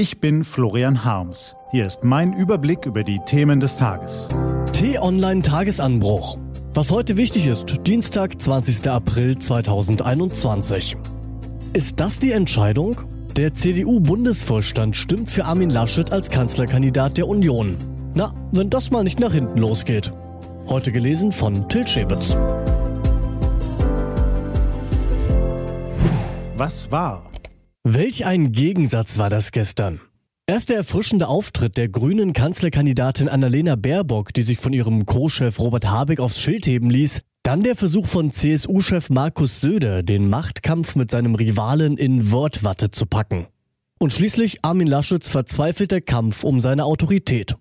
Ich bin Florian Harms. Hier ist mein Überblick über die Themen des Tages. T-Online Tagesanbruch. Was heute wichtig ist, Dienstag, 20. April 2021. Ist das die Entscheidung? Der CDU-Bundesvorstand stimmt für Armin Laschet als Kanzlerkandidat der Union. Na, wenn das mal nicht nach hinten losgeht. Heute gelesen von Till Schäbitz. Was war? Welch ein Gegensatz war das gestern. Erst der erfrischende Auftritt der grünen Kanzlerkandidatin Annalena Baerbock, die sich von ihrem Co-Chef Robert Habeck aufs Schild heben ließ, dann der Versuch von CSU-Chef Markus Söder, den Machtkampf mit seinem Rivalen in Wortwatte zu packen. Und schließlich Armin Laschets verzweifelter Kampf um seine Autorität.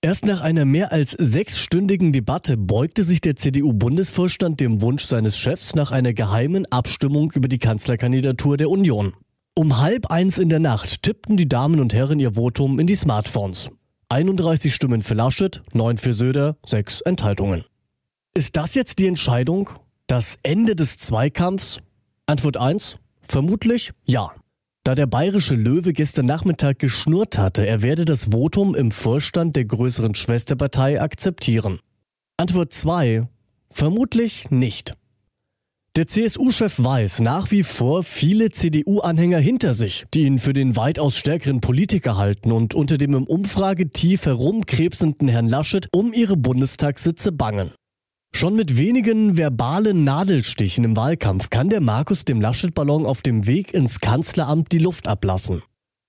Erst nach einer mehr als sechsstündigen Debatte beugte sich der CDU-Bundesvorstand dem Wunsch seines Chefs nach einer geheimen Abstimmung über die Kanzlerkandidatur der Union. Um halb eins in der Nacht tippten die Damen und Herren ihr Votum in die Smartphones. 31 Stimmen für Laschet, 9 für Söder, 6 Enthaltungen. Ist das jetzt die Entscheidung? Das Ende des Zweikampfs? Antwort 1. Vermutlich ja. Da der bayerische Löwe gestern Nachmittag geschnurrt hatte, er werde das Votum im Vorstand der größeren Schwesterpartei akzeptieren. Antwort 2. Vermutlich nicht. Der CSU-Chef weiß nach wie vor viele CDU-Anhänger hinter sich, die ihn für den weitaus stärkeren Politiker halten und unter dem im Umfragetief herumkrebsenden Herrn Laschet um ihre Bundestagssitze bangen. Schon mit wenigen verbalen Nadelstichen im Wahlkampf kann der Markus dem Laschet-Ballon auf dem Weg ins Kanzleramt die Luft ablassen.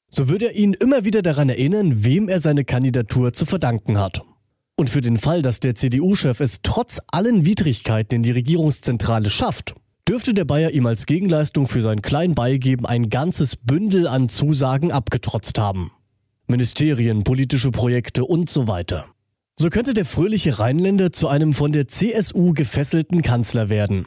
So würde er ihn immer wieder daran erinnern, wem er seine Kandidatur zu verdanken hat. Und für den Fall, dass der CDU-Chef es trotz allen Widrigkeiten in die Regierungszentrale schafft, dürfte der Bayer ihm als Gegenleistung für sein Kleinbeigeben ein ganzes Bündel an Zusagen abgetrotzt haben. Ministerien, politische Projekte und so weiter. So könnte der fröhliche Rheinländer zu einem von der CSU gefesselten Kanzler werden.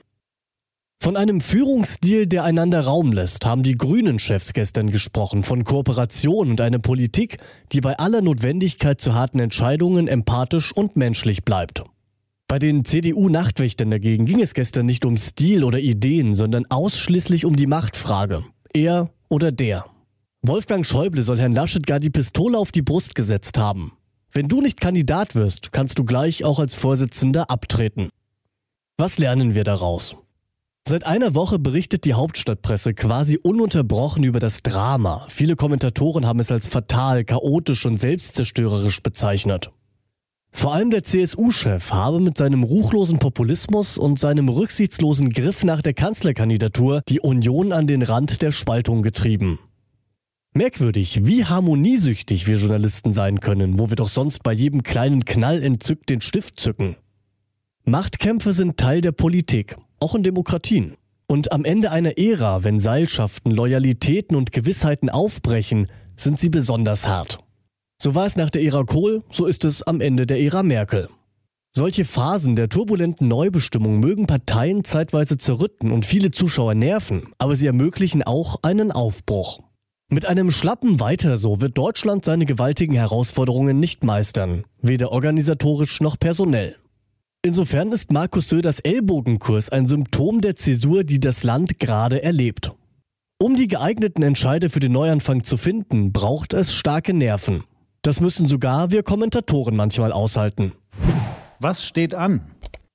Von einem Führungsstil, der einander Raum lässt, haben die Grünen-Chefs gestern gesprochen, von Kooperation und einer Politik, die bei aller Notwendigkeit zu harten Entscheidungen empathisch und menschlich bleibt. Bei den CDU-Nachtwächtern dagegen ging es gestern nicht um Stil oder Ideen, sondern ausschließlich um die Machtfrage. Er oder der. Wolfgang Schäuble soll Herrn Laschet gar die Pistole auf die Brust gesetzt haben. Wenn du nicht Kandidat wirst, kannst du gleich auch als Vorsitzender abtreten. Was lernen wir daraus? Seit einer Woche berichtet die Hauptstadtpresse quasi ununterbrochen über das Drama. Viele Kommentatoren haben es als fatal, chaotisch und selbstzerstörerisch bezeichnet. Vor allem der CSU-Chef habe mit seinem ruchlosen Populismus und seinem rücksichtslosen Griff nach der Kanzlerkandidatur die Union an den Rand der Spaltung getrieben. Merkwürdig, wie harmoniesüchtig wir Journalisten sein können, wo wir doch sonst bei jedem kleinen Knall entzückt den Stift zücken. Machtkämpfe sind Teil der Politik, auch in Demokratien. Und am Ende einer Ära, wenn Seilschaften, Loyalitäten und Gewissheiten aufbrechen, sind sie besonders hart. So war es nach der Ära Kohl, so ist es am Ende der Ära Merkel. Solche Phasen der turbulenten Neubestimmung mögen Parteien zeitweise zerrütten und viele Zuschauer nerven, aber sie ermöglichen auch einen Aufbruch. Mit einem schlappen Weiter so wird Deutschland seine gewaltigen Herausforderungen nicht meistern, weder organisatorisch noch personell. Insofern ist Markus Söders Ellbogenkurs ein Symptom der Zäsur, die das Land gerade erlebt. Um die geeigneten Entscheide für den Neuanfang zu finden, braucht es starke Nerven. Das müssen sogar wir Kommentatoren manchmal aushalten. Was steht an?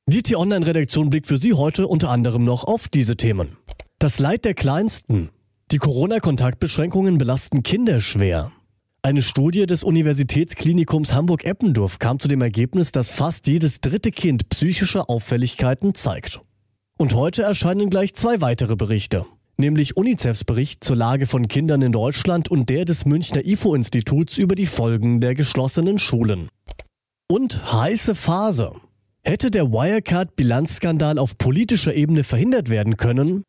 Die T-Online-Redaktion blickt für Sie heute unter anderem noch auf diese Themen. Das Leid der Kleinsten, die Corona-Kontaktbeschränkungen belasten Kinder schwer. Eine Studie des Universitätsklinikums Hamburg-Eppendorf kam zu dem Ergebnis, dass fast jedes dritte Kind psychische Auffälligkeiten zeigt. Und heute erscheinen gleich zwei weitere Berichte, nämlich UNICEFs Bericht zur Lage von Kindern in Deutschland und der des Münchner IFO-Instituts über die Folgen der geschlossenen Schulen. Und heiße Phase. Hätte der Wirecard-Bilanzskandal auf politischer Ebene verhindert werden können,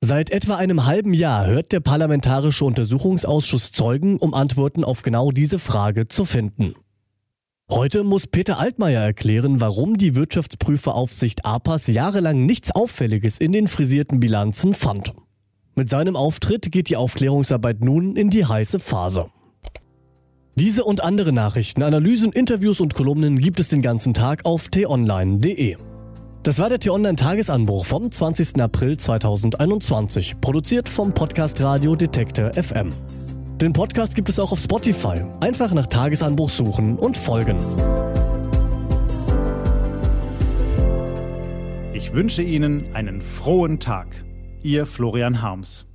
Seit etwa einem halben Jahr hört der Parlamentarische Untersuchungsausschuss Zeugen, um Antworten auf genau diese Frage zu finden. Heute muss Peter Altmaier erklären, warum die Wirtschaftsprüferaufsicht APAS jahrelang nichts Auffälliges in den frisierten Bilanzen fand. Mit seinem Auftritt geht die Aufklärungsarbeit nun in die heiße Phase. Diese und andere Nachrichten, Analysen, Interviews und Kolumnen gibt es den ganzen Tag auf t-online.de. Das war der T-Online-Tagesanbruch vom 20. April 2021, produziert vom Podcast Radio Detektor FM. Den Podcast gibt es auch auf Spotify. Einfach nach Tagesanbruch suchen und folgen. Ich wünsche Ihnen einen frohen Tag. Ihr Florian Harms.